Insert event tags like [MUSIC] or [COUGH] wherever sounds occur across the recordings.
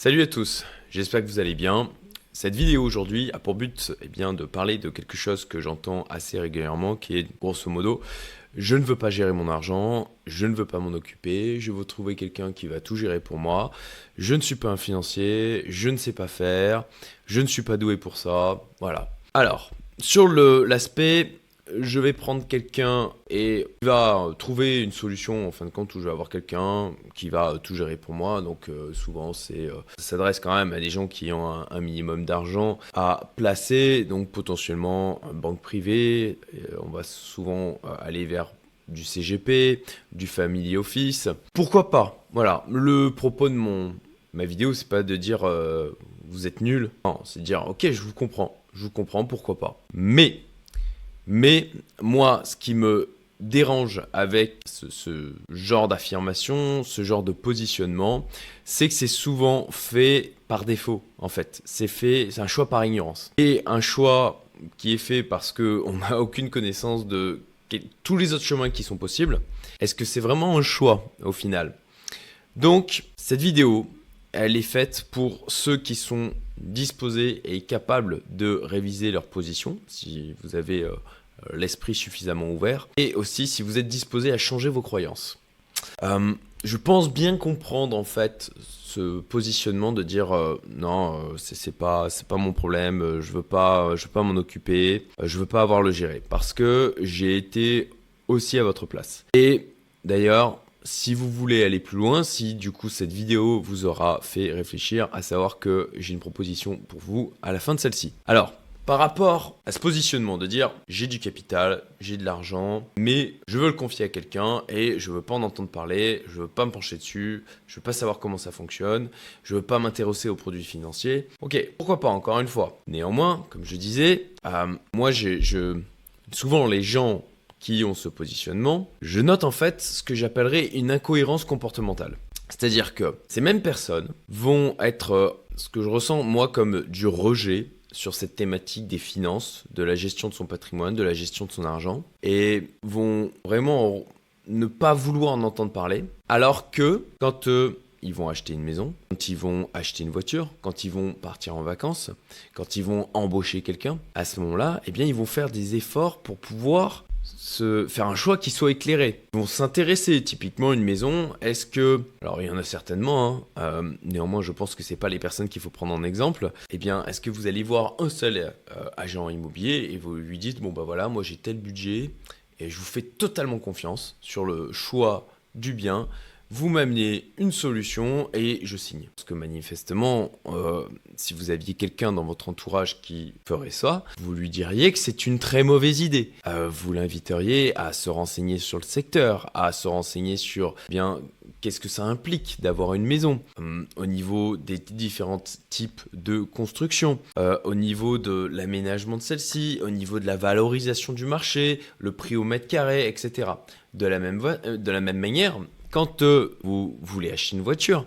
Salut à tous, j'espère que vous allez bien. Cette vidéo aujourd'hui a pour but eh de parler de quelque chose que j'entends assez régulièrement qui est grosso modo je ne veux pas gérer mon argent, je ne veux pas m'en occuper, je veux trouver quelqu'un qui va tout gérer pour moi, je ne suis pas un financier, je ne sais pas faire, je ne suis pas doué pour ça, voilà. Alors, sur l'aspect je vais prendre quelqu'un et il va trouver une solution en fin de compte où je vais avoir quelqu'un qui va tout gérer pour moi. Donc euh, souvent c'est euh, ça s'adresse quand même à des gens qui ont un, minimum d'argent à placer, donc potentiellement une banque privée. on va souvent euh, aller vers du CGP, du Family Office. Pourquoi pas? Voilà, le propos de mon ma vidéo c'est pas de dire vous êtes nul, non, c'est de dire ok je vous comprends, je vous comprends pourquoi pas. Mais mais moi, ce qui me dérange avec ce, genre d'affirmation, ce genre de positionnement, c'est que c'est souvent fait par défaut, en fait. C'est fait, c'est un choix par ignorance. Et un choix qui est fait parce qu'on n'a [LAUGHS] aucune connaissance de tous les autres chemins qui sont possibles. Est-ce que c'est vraiment un choix au final? Donc, cette vidéo, elle est faite pour ceux qui sont disposés et capables de réviser leur position. Si vous avez euh, l'esprit suffisamment ouvert, et aussi si vous êtes disposé à changer vos croyances. Euh, je pense bien comprendre en fait ce positionnement de dire euh, non c'est pas c'est pas mon problème je veux pas je veux pas m'en occuper je veux pas avoir le gérer parce que j'ai été aussi à votre place et d'ailleurs si vous voulez aller plus loin, si du coup cette vidéo vous aura fait réfléchir, à savoir que j'ai une proposition pour vous à la fin de celle-ci. Alors, par rapport à ce positionnement de dire j'ai du capital, j'ai de l'argent, mais je veux le confier à quelqu'un et je veux pas en entendre parler, je veux pas me pencher dessus, je veux pas savoir comment ça fonctionne, je veux pas m'intéresser aux produits financiers. Ok, pourquoi pas encore une fois. Néanmoins, comme je disais, euh, moi souvent les gens qui ont ce positionnement, je note en fait ce que j'appellerais une incohérence comportementale. C'est-à-dire que ces mêmes personnes vont être euh, ce que je ressens moi comme du rejet sur cette thématique des finances, de la gestion de son patrimoine, de la gestion de son argent, et vont vraiment ne pas vouloir en entendre parler, alors que quand euh, ils vont acheter une maison, quand ils vont acheter une voiture, quand ils vont partir en vacances, quand ils vont embaucher quelqu'un, à ce moment-là, eh bien, ils vont faire des efforts pour pouvoir se faire un choix qui soit éclairé. Ils vont s'intéresser typiquement à une maison. Est-ce que, alors il y en a certainement, hein, euh, néanmoins je pense que c'est pas les personnes qu'il faut prendre en exemple. Eh bien, est-ce que vous allez voir un seul euh, agent immobilier et vous lui dites bon bah voilà, moi j'ai tel budget et je vous fais totalement confiance sur le choix du bien vous m'amenez une solution et je signe. Parce que manifestement, euh, si vous aviez quelqu'un dans votre entourage qui ferait ça, vous lui diriez que c'est une très mauvaise idée. Euh, vous l'inviteriez à se renseigner sur le secteur, à se renseigner sur bien qu'est-ce que ça implique d'avoir une maison hum, au niveau des différents types de construction, euh, au niveau de l'aménagement de celle-ci, au niveau de la valorisation du marché, le prix au mètre carré, etc. De la même, de la même manière, quand euh, vous voulez acheter une voiture,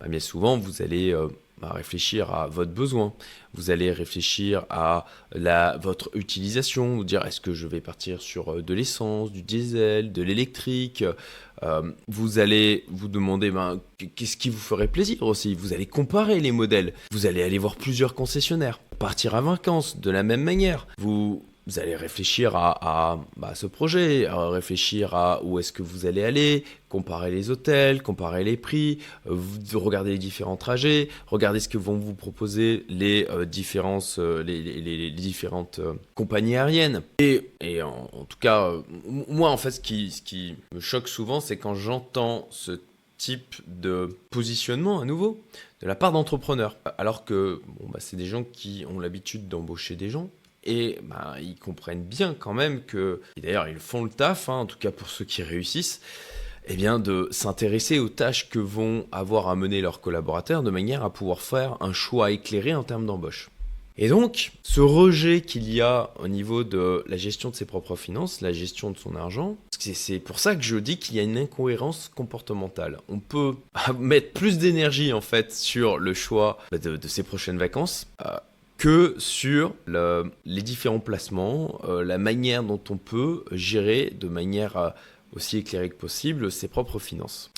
bah, bien souvent, vous allez euh, bah, réfléchir à votre besoin, vous allez réfléchir à votre utilisation, vous dire est-ce que je vais partir sur euh, de l'essence, du diesel, de l'électrique. vous allez vous demander ben, qu'est-ce qui vous ferait plaisir aussi? Vous allez comparer les modèles. Vous allez aller voir plusieurs concessionnaires. Partir à vacances de la même manière. Vous vous allez réfléchir à, bah, ce projet, réfléchir à où est-ce que vous allez aller, comparer les hôtels, comparer les prix, euh, regarder les différents trajets, regarder ce que vont vous proposer les, euh, euh, différentes compagnies aériennes. Et, en, tout cas, moi en fait, ce qui, me choque souvent, c'est quand j'entends ce type de positionnement à nouveau de la part d'entrepreneurs. Alors que bah, c'est des gens qui ont l'habitude d'embaucher des gens, et bah, ils comprennent bien quand même que, d'ailleurs ils font le taf, hein, en tout cas pour ceux qui réussissent, eh bien de s'intéresser aux tâches que vont avoir à mener leurs collaborateurs de manière à pouvoir faire un choix éclairé en termes d'embauche. Et donc, ce rejet qu'il y a au niveau de la gestion de ses propres finances, la gestion de son argent, c'est pour ça que je dis qu'il y a une incohérence comportementale. On peut [LAUGHS] mettre plus d'énergie en fait sur le choix de, ses prochaines vacances. Euh, que sur les différents placements, euh, la manière dont on peut gérer de manière euh, aussi éclairée que possible ses propres finances.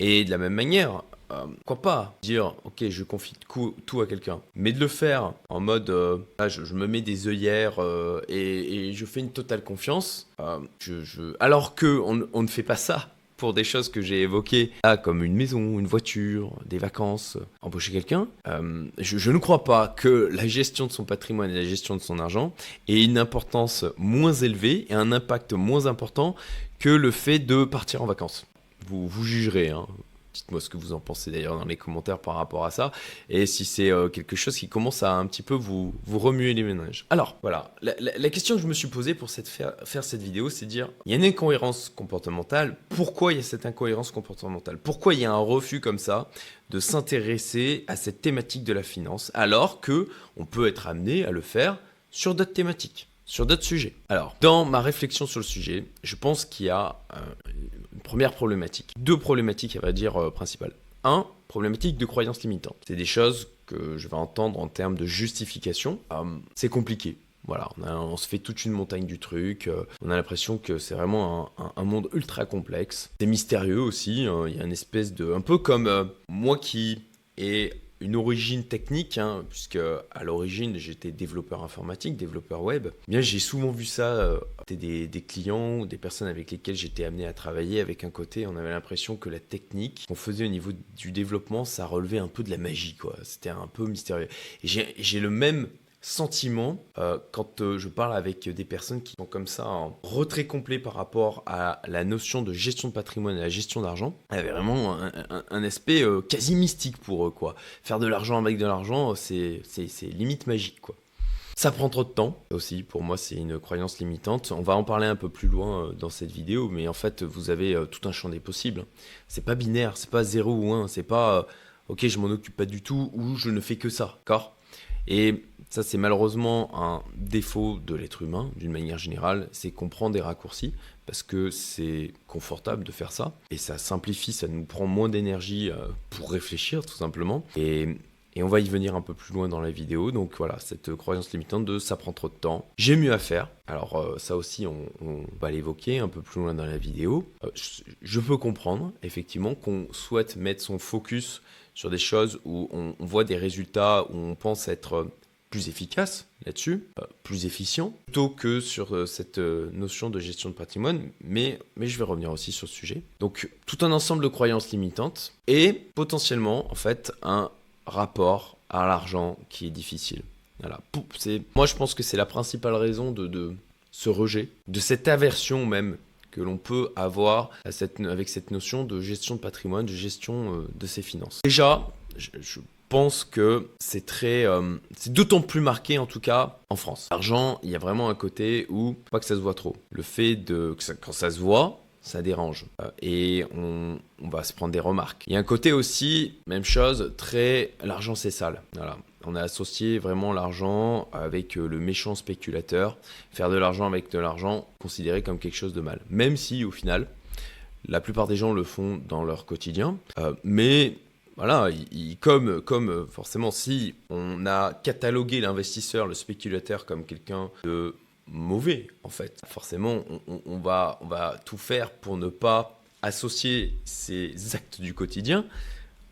Et de la même manière, euh, pourquoi pas dire, ok, je confie tout à quelqu'un, mais de le faire en mode, euh, ah, je, me mets des œillères et, je fais une totale confiance, alors que on, ne fait pas ça pour des choses que j'ai évoquées, comme une maison, une voiture, des vacances, embaucher quelqu'un, je, je, ne crois pas que la gestion de son patrimoine et la gestion de son argent ait une importance moins élevée et un impact moins important que le fait de partir en vacances. Vous, vous jugerez, hein. Dites-moi ce que vous en pensez d'ailleurs dans les commentaires par rapport à ça. Et si c'est euh, quelque chose qui commence à un petit peu vous, remuer les ménages. Alors voilà, la, question que je me suis posée pour faire, cette vidéo, c'est de dire, il y a une incohérence comportementale. Pourquoi il y a cette incohérence comportementale? Pourquoi il y a un refus comme ça de s'intéresser à cette thématique de la finance alors que on peut être amené à le faire sur d'autres thématiques sur d'autres sujets? Alors, dans ma réflexion sur le sujet, je pense qu'il y a euh, première problématique. Deux problématiques, à vrai dire, euh, principales. Un, problématique de croyances limitantes. C'est des choses que je vais entendre en termes de justification. Euh, c'est compliqué. Voilà, on, se fait toute une montagne du truc. on a l'impression que c'est vraiment un, monde ultra complexe. C'est mystérieux aussi. Hein. il y a une espèce de. Un peu comme moi qui ai une origine technique, hein, puisque à l'origine j'étais développeur informatique, développeur web. Eh bien, j'ai souvent vu ça euh, des, des, clients ou des personnes avec lesquelles j'étais amené à travailler. Avec un côté, on avait l'impression que la technique qu'on faisait au niveau du développement, ça relevait un peu de la magie, quoi. C'était un peu mystérieux. Et j'ai le même sentiment euh, quand euh, je parle avec des personnes qui sont comme ça en retrait complet par rapport à la notion de gestion de patrimoine et la gestion d'argent. Y avait vraiment un, aspect euh, quasi mystique pour eux. Quoi. Faire de l'argent avec de l'argent, c'est limite magique. Quoi. Ça prend trop de temps aussi, pour moi c'est une croyance limitante. On va en parler un peu plus loin dans cette vidéo, mais en fait vous avez tout un champ des possibles. C'est pas binaire, c'est pas 0 ou 1, c'est pas ok je m'en occupe pas du tout ou je ne fais que ça, d'accord? Et ça, c'est malheureusement un défaut de l'être humain, d'une manière générale, c'est qu'on prend des raccourcis parce que c'est confortable de faire ça et ça simplifie, ça nous prend moins d'énergie euh, pour réfléchir tout simplement. Et, on va y venir un peu plus loin dans la vidéo. Donc voilà, cette croyance limitante de ça prend trop de temps, j'ai mieux à faire. Alors euh, ça aussi, on, va l'évoquer un peu plus loin dans la vidéo. Euh, je, peux comprendre effectivement qu'on souhaite mettre son focus sur des choses où on, voit des résultats, où on pense être plus efficace là-dessus, euh, plus efficient, plutôt que sur euh, cette euh, notion de gestion de patrimoine, mais, mais je vais revenir aussi sur ce sujet. Donc tout un ensemble de croyances limitantes et potentiellement en fait un rapport à l'argent qui est difficile. Voilà. Moi je pense que c'est la principale raison de, de ce rejet, de cette aversion même que l'on peut avoir avec cette notion de gestion de patrimoine, de gestion de ses finances. Déjà, je, pense que c'est très, euh, c'est d'autant plus marqué en tout cas en France. L'argent, il y a vraiment un côté où pas que ça se voit trop. Le fait de quand ça se voit, ça dérange euh, et on, on, va se prendre des remarques. Il y a un côté aussi, même chose, très l'argent c'est sale. Voilà. On a associé vraiment l'argent avec euh, le méchant spéculateur. Faire de l'argent avec de l'argent, considéré comme quelque chose de mal. Même si au final, la plupart des gens le font dans leur quotidien, mais voilà, comme, comme euh, forcément, si on a catalogué l'investisseur, le spéculateur comme quelqu'un de mauvais, en fait, forcément, on, va, on va tout faire pour ne pas associer ces actes du quotidien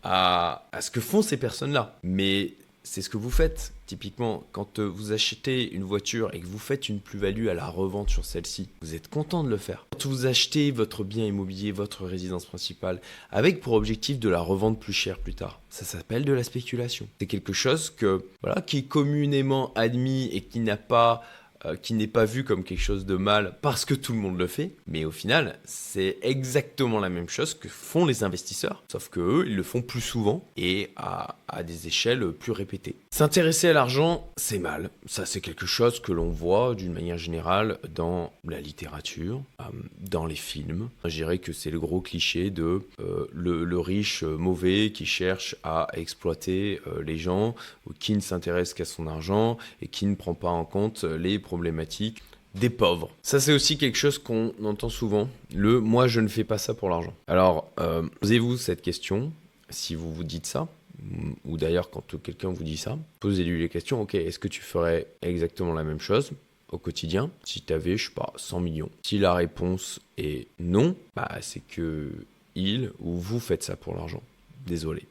à, à ce que font ces personnes-là. Mais c'est ce que vous faites. Typiquement, quand euh, vous achetez une voiture et que vous faites une plus-value à la revente sur celle-ci, vous êtes content de le faire. Quand vous achetez votre bien immobilier, votre résidence principale, avec pour objectif de la revendre plus cher plus tard, ça s'appelle de la spéculation. C'est quelque chose que, voilà, qui est communément admis et qui n'a pas euh, qui n'est pas vu comme quelque chose de mal parce que tout le monde le fait, mais au final, c'est exactement la même chose que font les investisseurs, sauf que eux, ils le font plus souvent et à, à des échelles plus répétées. S'intéresser à l'argent, c'est mal. Ça, c'est quelque chose que l'on voit d'une manière générale dans la littérature, euh, dans les films. Je dirais que c'est le gros cliché de euh, le, riche mauvais qui cherche à exploiter les gens, qui ne s'intéresse qu'à son argent et qui ne prend pas en compte les problèmes problématique des pauvres. Ça, c'est aussi quelque chose qu'on entend souvent. Le moi, je ne fais pas ça pour l'argent. Alors, euh, posez-vous cette question si vous vous dites ça. Ou d'ailleurs, quand quelqu'un vous dit ça, posez-lui les questions. Ok, est-ce que tu ferais exactement la même chose au quotidien si tu avais, je sais pas, 100 millions? Si la réponse est non, bah, c'est que il ou vous faites ça pour l'argent. désolé.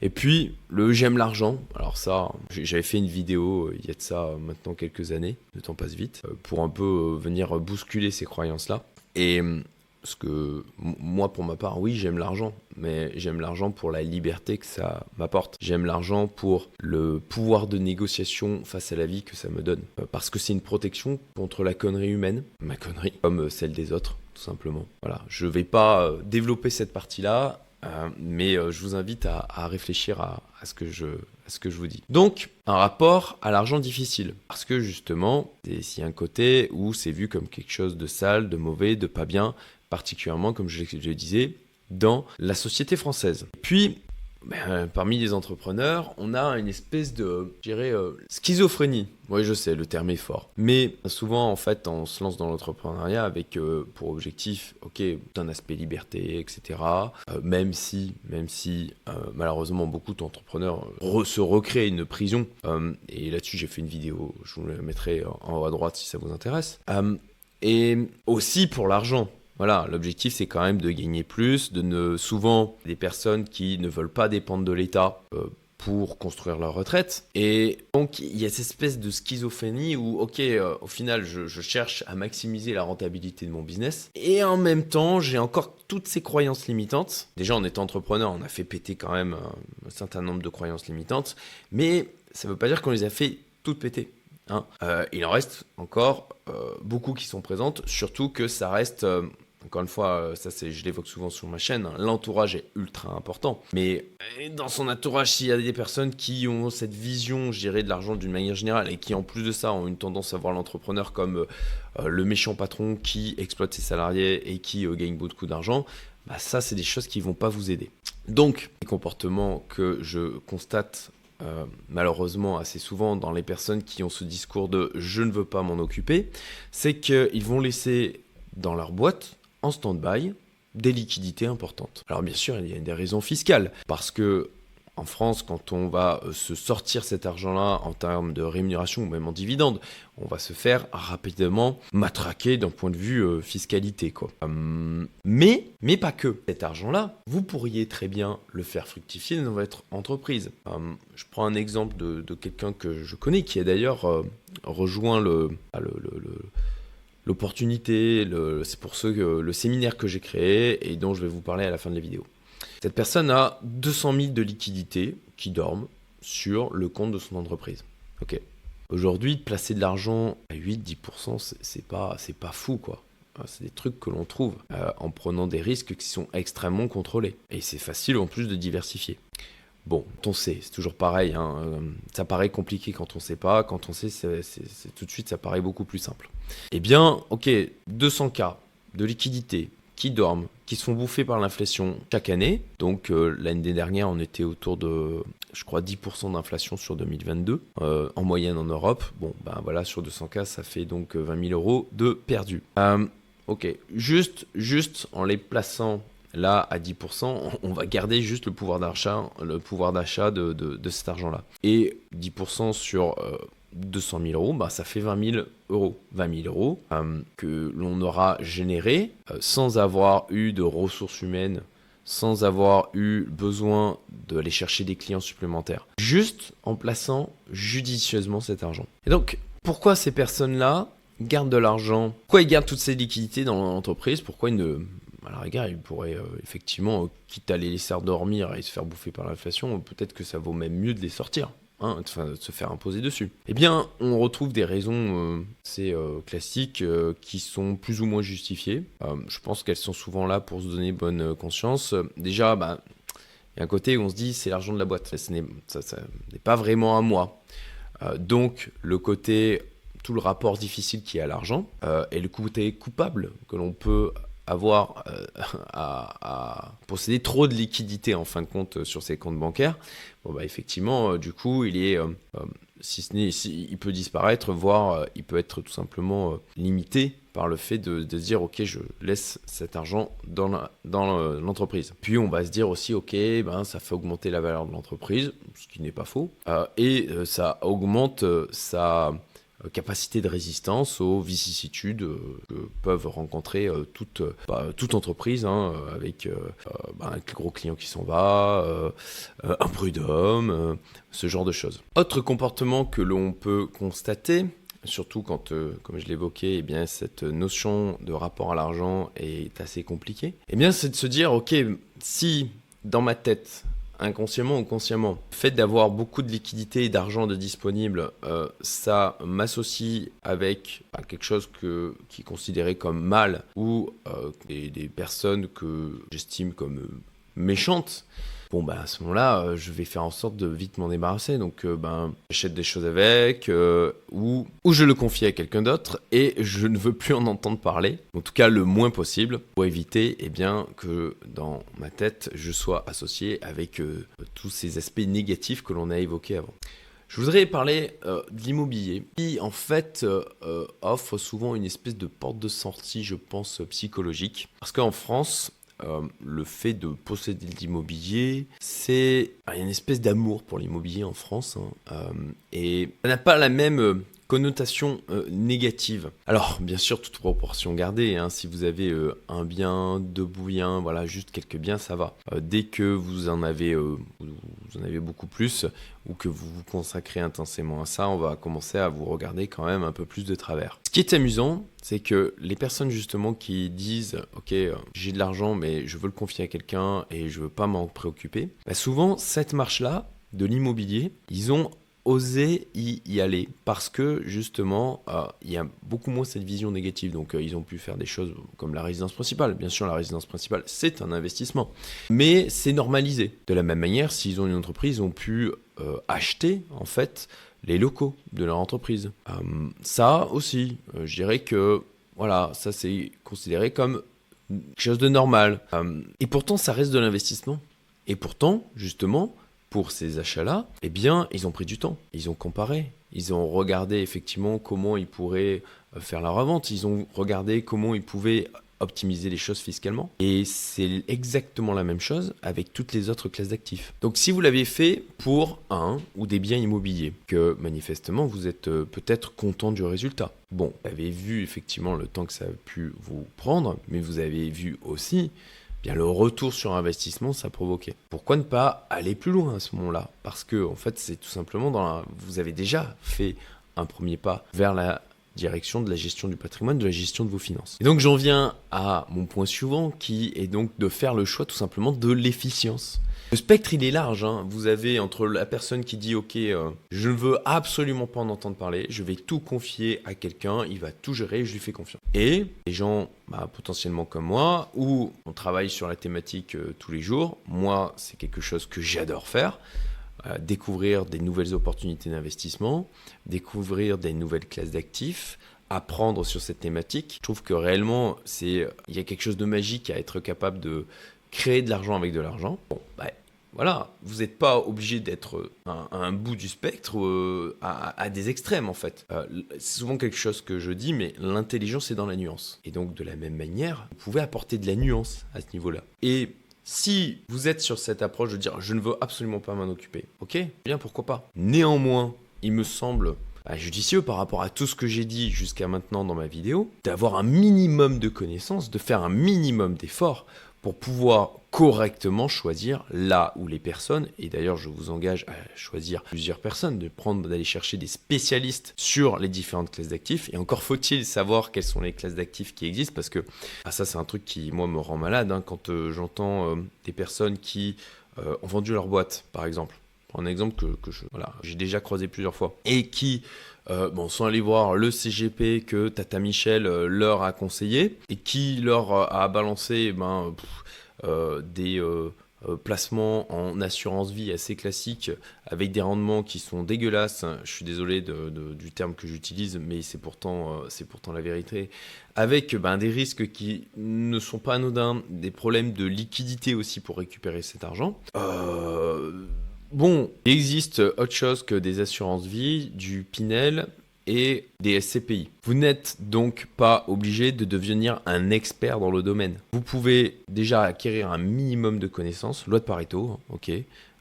Et puis, le j'aime l'argent. Alors ça, j'avais fait une vidéo il y a de ça maintenant quelques années, le temps passe vite, pour un peu venir bousculer ces croyances-là. Et parce que moi, pour ma part, oui, j'aime l'argent, mais j'aime l'argent pour la liberté que ça m'apporte. J'aime l'argent pour le pouvoir de négociation face à la vie que ça me donne. Euh, parce que c'est une protection contre la connerie humaine, ma connerie, comme celle des autres, tout simplement. Voilà, je vais pas euh, développer cette partie-là. Euh, mais je vous invite à, réfléchir à, ce que je, ce que je vous dis. Donc, un rapport à l'argent difficile. Parce que justement, y a un côté où c'est vu comme quelque chose de sale, de mauvais, de pas bien, particulièrement, comme je le disais, dans la société française. Puis, ben, parmi les entrepreneurs, on a une espèce de, je dirais, euh, schizophrénie. Oui, je sais, le terme est fort. Mais souvent, en fait, on se lance dans l'entrepreneuriat avec euh, pour objectif, ok, un aspect liberté, etc. Euh, même si, même si, malheureusement, beaucoup d'entrepreneurs se recréent une prison. et là-dessus, j'ai fait une vidéo, je vous la mettrai en haut à droite si ça vous intéresse. et aussi pour l'argent. Voilà, l'objectif c'est quand même de gagner plus, de ne souvent des personnes qui ne veulent pas dépendre de l'État euh, pour construire leur retraite. Et donc il y a cette espèce de schizophrénie où, ok, euh, au final je, cherche à maximiser la rentabilité de mon business et en même temps j'ai encore toutes ces croyances limitantes. Déjà en étant entrepreneur, on a fait péter quand même un, certain nombre de croyances limitantes, mais ça ne veut pas dire qu'on les a fait toutes péter. Hein. Euh, il en reste encore beaucoup qui sont présentes, surtout que ça reste encore une fois, euh, ça c'est, je l'évoque souvent sur ma chaîne, hein, l'entourage est ultra important. Mais dans son entourage, s'il y a des personnes qui ont cette vision, je dirais, de l'argent d'une manière générale et qui en plus de ça ont une tendance à voir l'entrepreneur comme euh, euh, le méchant patron qui exploite ses salariés et qui gagne beaucoup d'argent, bah ça c'est des choses qui vont pas vous aider. Donc, les comportements que je constate malheureusement assez souvent dans les personnes qui ont ce discours de je ne veux pas m'en occuper, c'est qu'ils vont laisser dans leur boîte en stand-by des liquidités importantes. Alors bien sûr, il y a des raisons fiscales, parce que en France, quand on va euh, se sortir cet argent-là en termes de rémunération ou même en dividende, on va se faire rapidement matraquer d'un point de vue euh, fiscalité. Quoi. Hum, mais, mais pas que. Cet argent-là, vous pourriez très bien le faire fructifier dans votre entreprise. Hum, je prends un exemple de, quelqu'un que je connais qui a d'ailleurs euh, rejoint le, le l'opportunité, c'est pour ce que le séminaire que j'ai créé et dont je vais vous parler à la fin de la vidéo. Cette personne a 200 000 de liquidités qui dorment sur le compte de son entreprise. Ok. Aujourd'hui, placer de l'argent à 8-10%, c'est pas, pas fou quoi. C'est des trucs que l'on trouve euh, en prenant des risques qui sont extrêmement contrôlés. Et c'est facile en plus de diversifier. Bon, on sait, c'est toujours pareil. Hein, euh, ça paraît compliqué quand on ne sait pas. Quand on sait, c'est, tout de suite, ça paraît beaucoup plus simple. Eh bien, ok, 200 cas de liquidité qui dorment, qui se font bouffer par l'inflation chaque année. Donc euh, l'année dernière, on était autour de, je crois, 10% d'inflation sur 2022 euh, en moyenne en Europe. Bon, ben voilà, sur 200 cas, ça fait donc 20 000 euros de perdus. ok, juste, juste en les plaçant Là, à 10%, on va garder juste le pouvoir d'achat, de, cet argent-là. Et 10% sur 200 euh, 000 euros, bah, ça fait 20 000 euros. 20 000 euros euh, que l'on aura généré euh, sans avoir eu de ressources humaines, sans avoir eu besoin d'aller chercher des clients supplémentaires. Juste en plaçant judicieusement cet argent. Et donc, pourquoi ces personnes-là gardent de l'argent? Pourquoi ils gardent toutes ces liquidités dans l'entreprise? Pourquoi ils ne à la rigueur, il pourrait euh, effectivement, euh, quitte à les laisser dormir et se faire bouffer par l'inflation, peut-être que ça vaut même mieux de les sortir. Hein, de, se faire imposer dessus. Eh bien, on retrouve des raisons euh, c'est classiques qui sont plus ou moins justifiées. je pense qu'elles sont souvent là pour se donner bonne conscience. Déjà, bah, il y a un côté où on se dit c'est l'argent de la boîte. Ce n'est pas vraiment à moi. donc, le côté, tout le rapport difficile qui est à l'argent et le côté coupable que l'on peut avoir euh, [LAUGHS] à, posséder trop de liquidités en fin de compte euh, sur ses comptes bancaires, bah effectivement, euh, du coup, il est, si ce n'est, il peut disparaître, voire il peut être tout simplement limité par le fait de, se dire ok je laisse cet argent dans l'entreprise. Puis on va se dire aussi ok ben ça fait augmenter la valeur de l'entreprise ce qui n'est pas faux et ça augmente sa capacité de résistance aux vicissitudes que peuvent rencontrer toute, bah, toute entreprise hein, avec bah, un gros client qui s'en va, un prud'homme, ce genre de choses. Autre comportement que l'on peut constater, surtout quand, comme je l'évoquais, eh bien, cette notion de rapport à l'argent est assez compliquée, eh bien, c'est de se dire, ok, si dans ma tête, inconsciemment ou consciemment, le fait d'avoir beaucoup de liquidités et d'argent de disponible, euh, ça m'associe avec bah, quelque chose qui est considéré comme mal ou euh, des, des, personnes que j'estime comme méchantes bon bah à ce moment-là, euh, je vais faire en sorte de vite m'en débarrasser. Donc euh, ben j'achète des choses avec euh, ou ou je le confie à quelqu'un d'autre et je ne veux plus en entendre parler. En tout cas le moins possible pour éviter eh bien que dans ma tête je sois associé avec tous ces aspects négatifs que l'on a évoqués avant. Je voudrais parler de l'immobilier, qui en fait offre souvent une espèce de porte de sortie, je pense, psychologique. Parce qu'en France, euh, le fait de posséder de l'immobilier, c'est une espèce d'amour pour l'immobilier en France hein, euh, et ça n'a pas la même euh, connotation négative. Alors, bien sûr, toute proportion gardée. Hein, si vous avez un bien, deux biens, voilà, juste quelques biens, ça va. dès que vous en avez, vous en avez beaucoup plus, ou que vous vous consacrez intensément à ça, on va commencer à vous regarder quand même un peu plus de travers. Ce qui est amusant, c'est que les personnes justement qui disent ok euh, j'ai de l'argent mais je veux le confier à quelqu'un et je veux pas m'en préoccuper, bah, souvent cette marche là de l'immobilier, ils ont osé y, aller. Parce que justement euh, il y a beaucoup moins cette vision négative. Donc euh, ils ont pu faire des choses comme la résidence principale. Bien sûr la résidence principale c'est un investissement. Mais c'est normalisé. De la même manière s'ils ont une entreprise ils ont pu euh, acheter en fait les locaux de leur entreprise. Ça aussi je dirais que voilà ça c'est considéré comme quelque chose de normal. Et pourtant ça reste de l'investissement. Et pourtant justement pour ces achats-là, eh bien, ils ont pris du temps. Ils ont comparé. Ils ont regardé effectivement comment ils pourraient euh, faire leur revente. Ils ont regardé comment ils pouvaient optimiser les choses fiscalement. Et c'est exactement la même chose avec toutes les autres classes d'actifs. Donc si vous l'avez fait pour un ou des biens immobiliers, que manifestement vous êtes euh, peut-être content du résultat. Bon, vous avez vu effectivement le temps que ça a pu vous prendre, mais vous avez vu aussi le retour sur investissement ça provoquait. Pourquoi ne pas aller plus loin à ce moment-là? Parce que en fait, c'est tout simplement dans vous avez déjà fait un premier pas vers la direction de la gestion du patrimoine, de la gestion de vos finances. Et donc j'en viens à mon point suivant qui est donc de faire le choix tout simplement de l'efficience. Le spectre, il est large. Hein. Vous avez entre la personne qui dit Ok, euh, je ne veux absolument pas en entendre parler, je vais tout confier à quelqu'un, il va tout gérer, je lui fais confiance. Et les gens bah, potentiellement comme moi, où on travaille sur la thématique euh, tous les jours, moi, c'est quelque chose que j'adore faire. Euh, découvrir des nouvelles opportunités d'investissement, découvrir des nouvelles classes d'actifs, apprendre sur cette thématique. Je trouve que réellement, c'est il y a quelque chose de magique à être capable de créer de l'argent avec de l'argent. Bon, bah, voilà, vous n'êtes pas obligé d'être à, un bout du spectre, euh, à, des extrêmes en fait. Euh, c'est souvent quelque chose que je dis, mais l'intelligence est dans la nuance. Et donc de la même manière, vous pouvez apporter de la nuance à ce niveau-là. Et si vous êtes sur cette approche de dire je ne veux absolument pas m'en occuper, ok, bien pourquoi pas. Néanmoins, il me semble bah, judicieux par rapport à tout ce que j'ai dit jusqu'à maintenant dans ma vidéo, d'avoir un minimum de connaissances, de faire un minimum d'efforts pour pouvoir correctement choisir là où les personnes, et d'ailleurs je vous engage à choisir plusieurs personnes, de prendre, d'aller chercher des spécialistes sur les différentes classes d'actifs, et encore faut-il savoir quelles sont les classes d'actifs qui existent, parce que ah, ça c'est un truc qui moi me rend malade, hein, quand euh, j'entends euh, des personnes qui euh, ont vendu leur boîte, par exemple, un exemple que, que je, voilà, j'ai déjà croisé plusieurs fois, et qui bon, sont allés voir le CGP que Tata Michel leur a conseillé et qui leur a balancé ben, euh, des euh, euh, placements en assurance vie assez classiques avec des rendements qui sont dégueulasses. Je suis désolé du terme que j'utilise, mais c'est pourtant, pourtant la vérité. Avec ben, des risques qui ne sont pas anodins, des problèmes de liquidité aussi pour récupérer cet argent. Bon, il existe autre chose que des assurances vie, du Pinel, et des SCPI. Vous n'êtes donc pas obligé de devenir un expert dans le domaine. Vous pouvez déjà acquérir un minimum de connaissances, loi de Pareto, ok,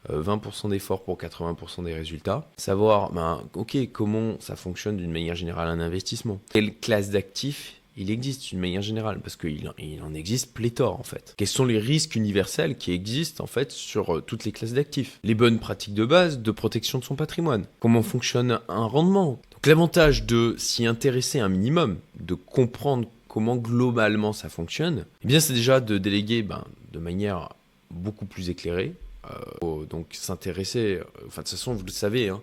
20% d'efforts pour 80% des résultats. Savoir, ben, ok, comment ça fonctionne d'une manière générale un investissement. Quelle classe d'actifs il existe d'une manière générale, parce qu'il il en existe pléthore en fait. Quels sont les risques universels qui existent en fait sur euh, toutes les classes d'actifs? Les bonnes pratiques de base de protection de son patrimoine. Comment fonctionne un rendement? Donc l'avantage de s'y intéresser un minimum, de comprendre comment globalement ça fonctionne, eh bien c'est déjà de déléguer ben, de manière beaucoup plus éclairée. Euh, donc s'intéresser, euh, enfin de toute façon vous le savez, hein,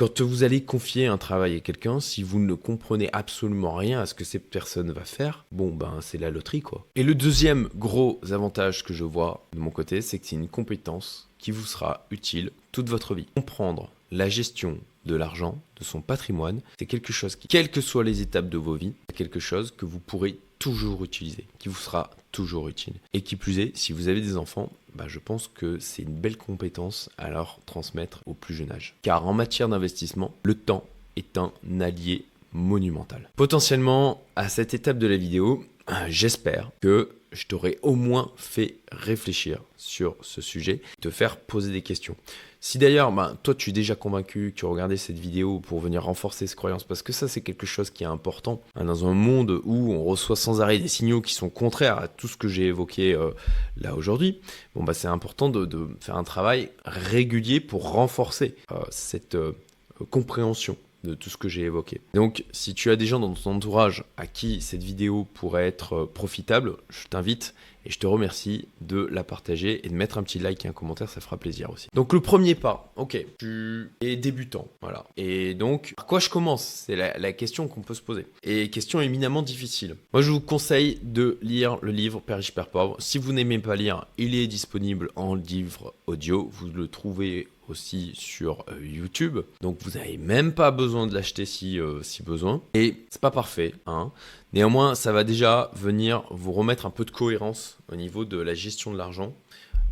quand vous allez confier un travail à quelqu'un, si vous ne comprenez absolument rien à ce que cette personne va faire, bon ben c'est la loterie quoi. Et le deuxième gros avantage que je vois de mon côté, c'est que c'est une compétence qui vous sera utile toute votre vie. Comprendre la gestion de l'argent, de son patrimoine, c'est quelque chose qui, quelles que soient les étapes de vos vies, c'est quelque chose que vous pourrez toujours utiliser, qui vous sera toujours utile. Et qui plus est, si vous avez des enfants, bah, je pense que c'est une belle compétence à leur transmettre au plus jeune âge. Car en matière d'investissement, le temps est un allié monumental. Potentiellement, à cette étape de la vidéo, j'espère que je t'aurai au moins fait réfléchir sur ce sujet, te faire poser des questions. Si d'ailleurs, ben, toi, tu es déjà convaincu, tu as regardé cette vidéo pour venir renforcer ces croyances, parce que ça, c'est quelque chose qui est important. Hein, dans un monde où on reçoit sans arrêt des signaux qui sont contraires à tout ce que j'ai évoqué euh, là aujourd'hui, bah, c'est important de, faire un travail régulier pour renforcer euh, cette euh, compréhension de tout ce que j'ai évoqué. Donc, si tu as des gens dans ton entourage à qui cette vidéo pourrait être profitable, je t'invite et je te remercie de la partager et de mettre un petit like et un commentaire, ça fera plaisir aussi. Donc le premier pas, ok, tu es débutant, voilà. Et donc, par quoi je commence? C'est la, question qu'on peut se poser. Et question éminemment difficile. Moi, je vous conseille de lire le livre Père riche, Père pauvre. Si vous n'aimez pas lire, il est disponible en livre audio. Vous le trouvez aussi sur euh, YouTube. Donc vous n'avez même pas besoin de l'acheter si, euh, si besoin. Et c'est pas parfait. Hein. Néanmoins, ça va déjà venir vous remettre un peu de cohérence au niveau de la gestion de l'argent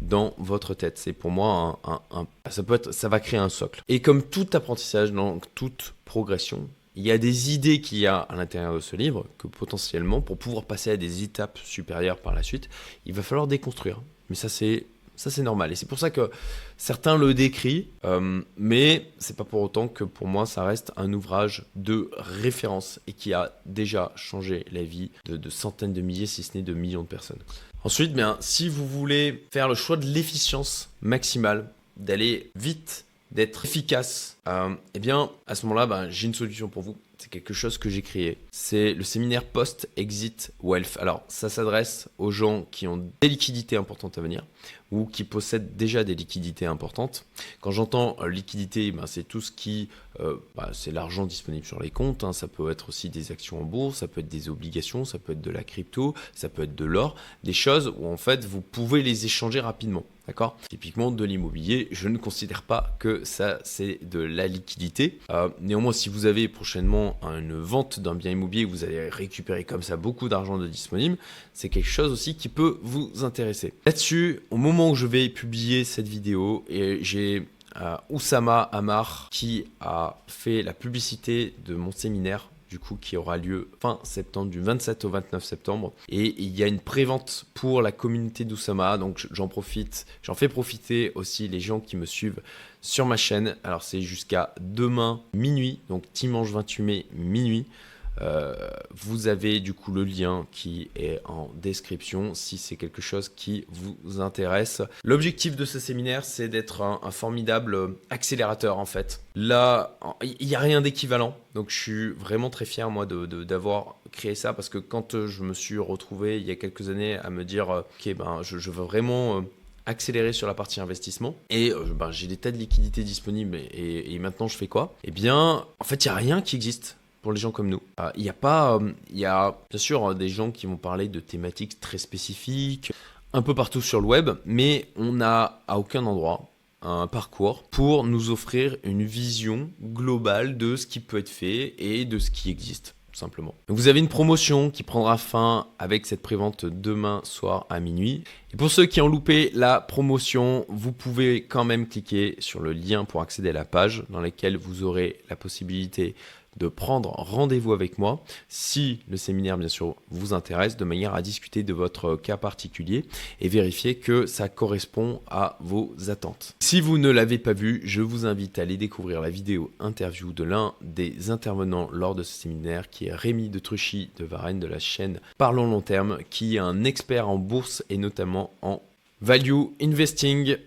dans votre tête. C'est pour moi un, ça peut être, ça va créer un socle. Et comme tout apprentissage, dans toute progression, il y a des idées qu'il y a à l'intérieur de ce livre que potentiellement, pour pouvoir passer à des étapes supérieures par la suite, il va falloir déconstruire. Mais ça, c'est ça, c'est normal. Et c'est pour ça que certains le décrivent, euh, mais c'est pas pour autant que pour moi, ça reste un ouvrage de référence et qui a déjà changé la vie de, centaines de milliers, si ce n'est de millions de personnes. Ensuite, bien, si vous voulez faire le choix de l'efficience maximale, d'aller vite, d'être efficace, euh, eh bien, à ce moment-là, ben, j'ai une solution pour vous c'est quelque chose que j'ai créé. C'est le séminaire Post-Exit Wealth. Alors, ça s'adresse aux gens qui ont des liquidités importantes à venir ou qui possèdent déjà des liquidités importantes. Quand j'entends euh, liquidité, ben, c'est tout ce qui, euh, bah, c'est l'argent disponible sur les comptes. Hein. Ça peut être aussi des actions en bourse, ça peut être des obligations, ça peut être de la crypto, ça peut être de l'or, des choses où en fait vous pouvez les échanger rapidement. D'accord? Typiquement de l'immobilier, je ne considère pas que ça c'est de la liquidité. Euh, néanmoins, si vous avez prochainement une vente d'un bien immobilier, vous allez récupérer comme ça beaucoup d'argent de disponible, c'est quelque chose aussi qui peut vous intéresser. Là-dessus, au moment où je vais publier cette vidéo, et j'ai euh, Oussama Amar qui a fait la publicité de mon séminaire du coup qui aura lieu fin septembre, du 27 au 29 septembre. Et il y a une prévente pour la communauté d'Oussama, donc j'en profite, j'en fais profiter aussi les gens qui me suivent sur ma chaîne. Alors c'est jusqu'à demain minuit, donc dimanche 28 mai minuit. Euh, vous avez du coup le lien qui est en description si c'est quelque chose qui vous intéresse. L'objectif de ce séminaire, c'est d'être un, formidable accélérateur en fait. Là, il n'y a rien d'équivalent. Donc je suis vraiment très fier moi d'avoir créé ça parce que quand je me suis retrouvé il y a quelques années à me dire ok ben je, veux vraiment euh, accélérer sur la partie investissement et euh, ben, j'ai des tas de liquidités disponibles et, et maintenant je fais quoi? Eh bien en fait il n'y a rien qui existe pour les gens comme nous. Euh, il n'y a pas, euh, il y a bien sûr des gens qui vont parler de thématiques très spécifiques, un peu partout sur le web, mais on n'a à aucun endroit un parcours pour nous offrir une vision globale de ce qui peut être fait et de ce qui existe simplement. vous avez une promotion qui prendra fin avec cette prévente demain soir à minuit. Et pour ceux qui ont loupé la promotion, vous pouvez quand même cliquer sur le lien pour accéder à la page dans laquelle vous aurez la possibilité de prendre rendez-vous avec moi si le séminaire bien sûr vous intéresse de manière à discuter de votre cas particulier et vérifier que ça correspond à vos attentes. Si vous ne l'avez pas vu, je vous invite à aller découvrir la vidéo interview de l'un des intervenants lors de ce séminaire qui est Rémi de Truchy de Varennes de la chaîne Parlons long terme qui est un expert en bourse et notamment en value investing.